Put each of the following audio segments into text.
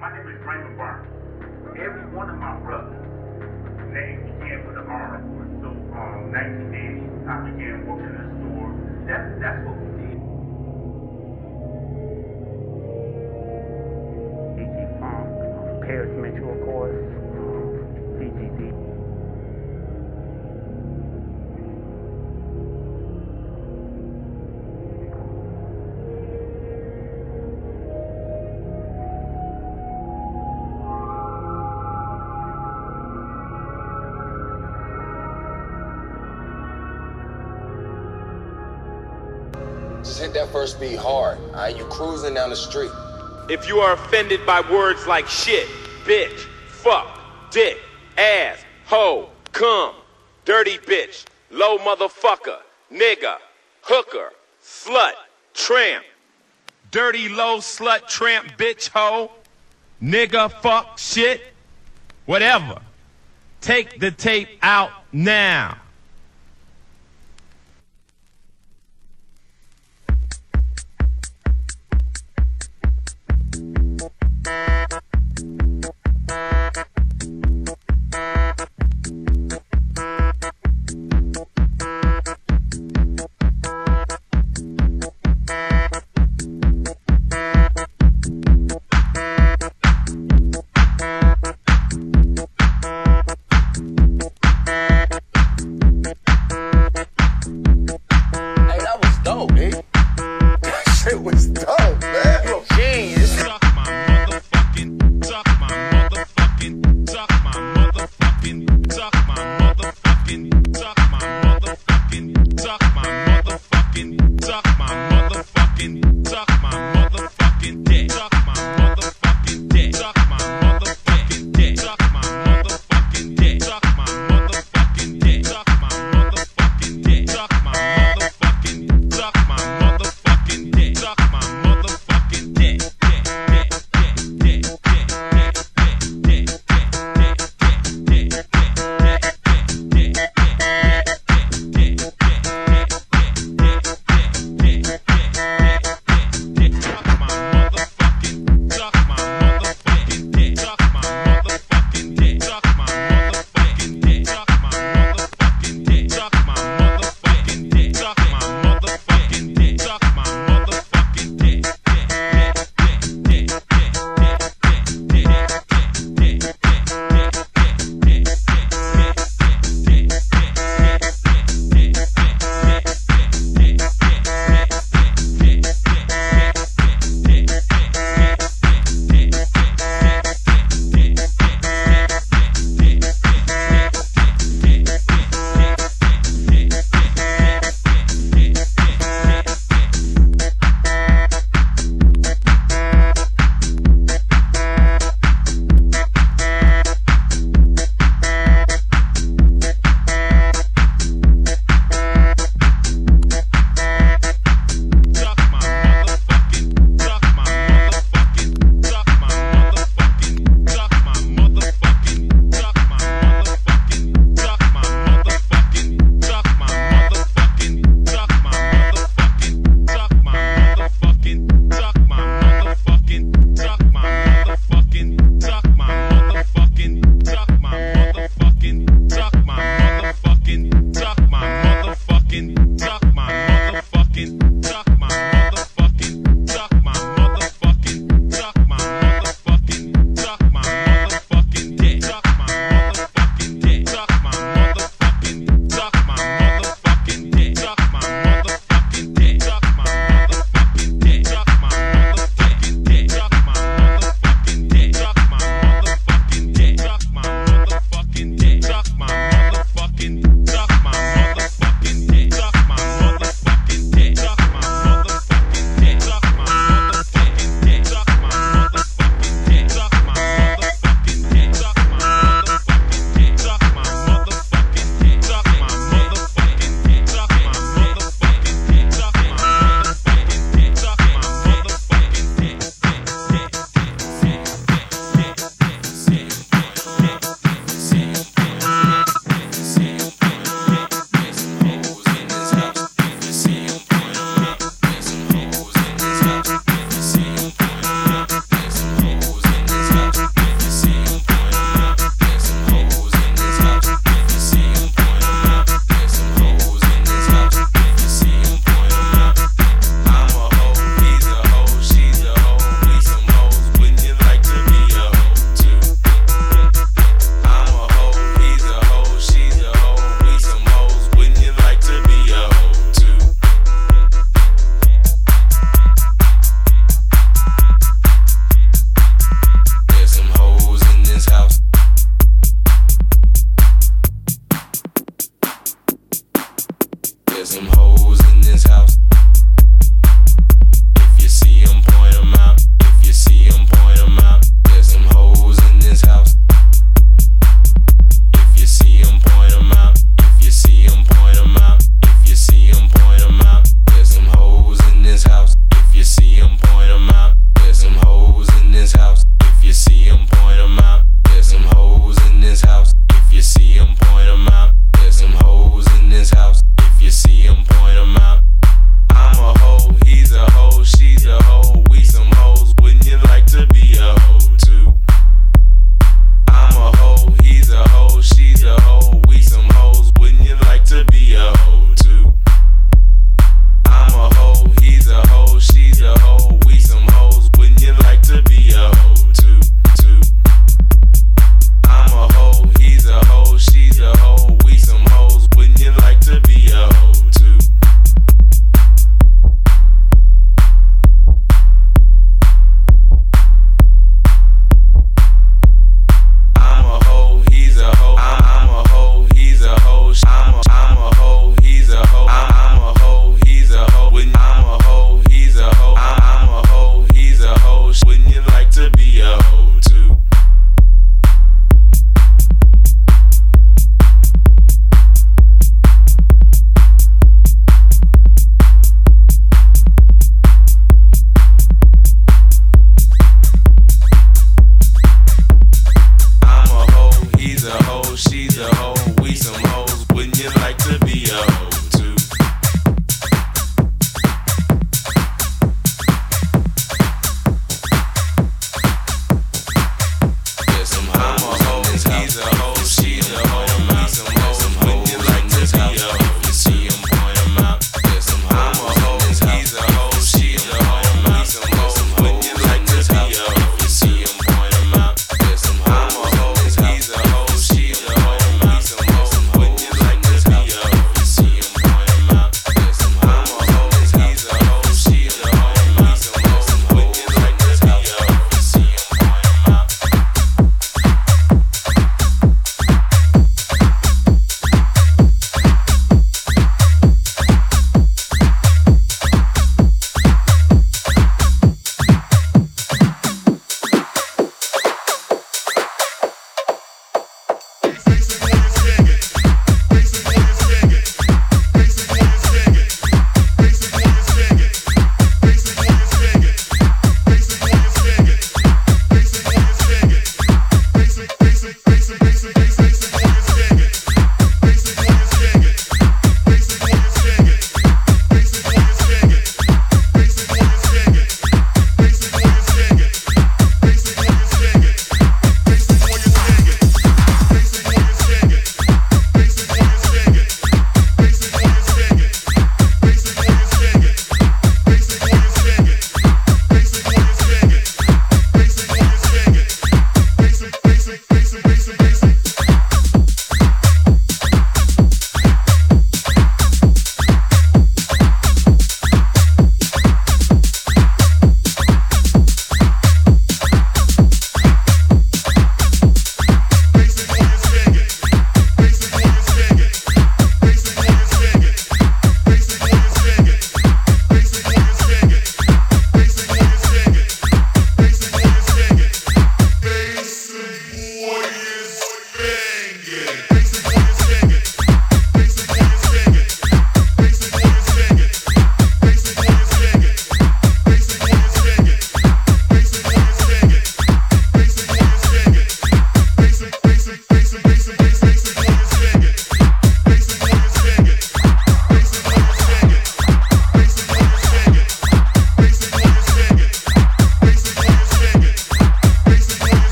My name is Raymond Barnes. Every one of my brothers' names began with an R. So, um, 1980, first be hard. All right, you cruising down the street. If you are offended by words like shit, bitch, fuck, dick, ass, hoe, cum, dirty bitch, low motherfucker, nigga, hooker, slut, tramp, dirty low slut, tramp, bitch, hoe, nigga, fuck, shit, whatever. Take the tape out now.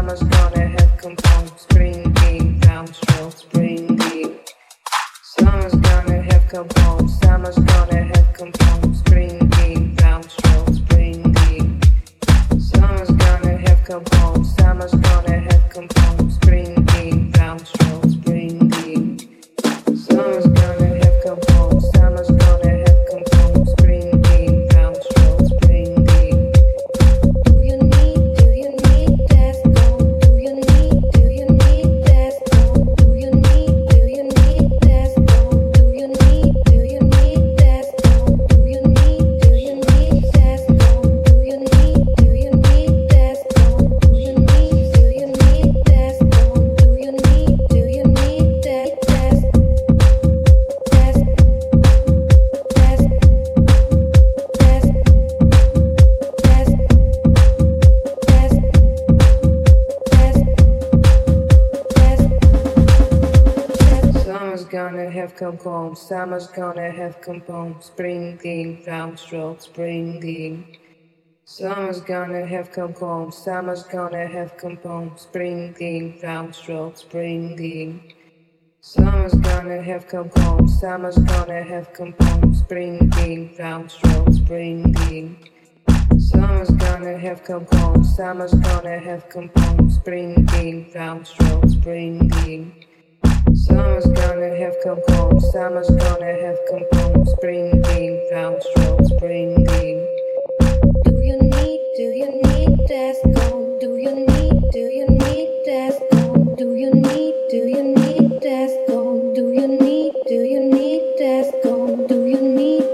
Summer's gonna have come home. Home, summer's gonna have come home, spring being, downstroke, spring. Summer's gonna have come home, summer's gonna have come home, spring being, downstroke, spring. Summer's gonna have come home, summer's gonna have come home, spring being, downstroke, spring. Summer's gonna have come home, summer's gonna have come home, spring being, downstroke, spring being. Summer's gonna have come home, summer's gonna have come home, spring being, downstroke, spring being. Do you need, do you need that song? Do you need, do you need that song? Do you need, do you need that song? Do you need, do you need that need, do you need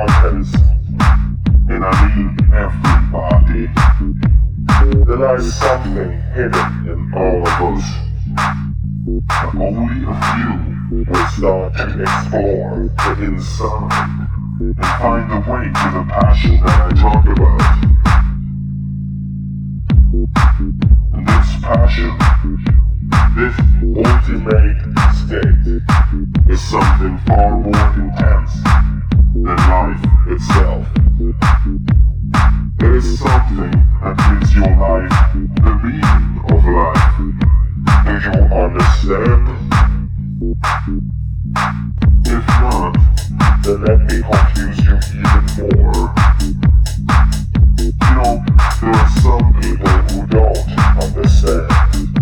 And I mean everybody. There lies something hidden in all of us. But only a few will start to explore the inside and find the way to the passion that I talk about. And this passion, this ultimate state, is something far more intense than life itself. It is something that gives your life the meaning of life. Do you understand? If not, then let me confuse you even more. You know, there are some people who don't understand.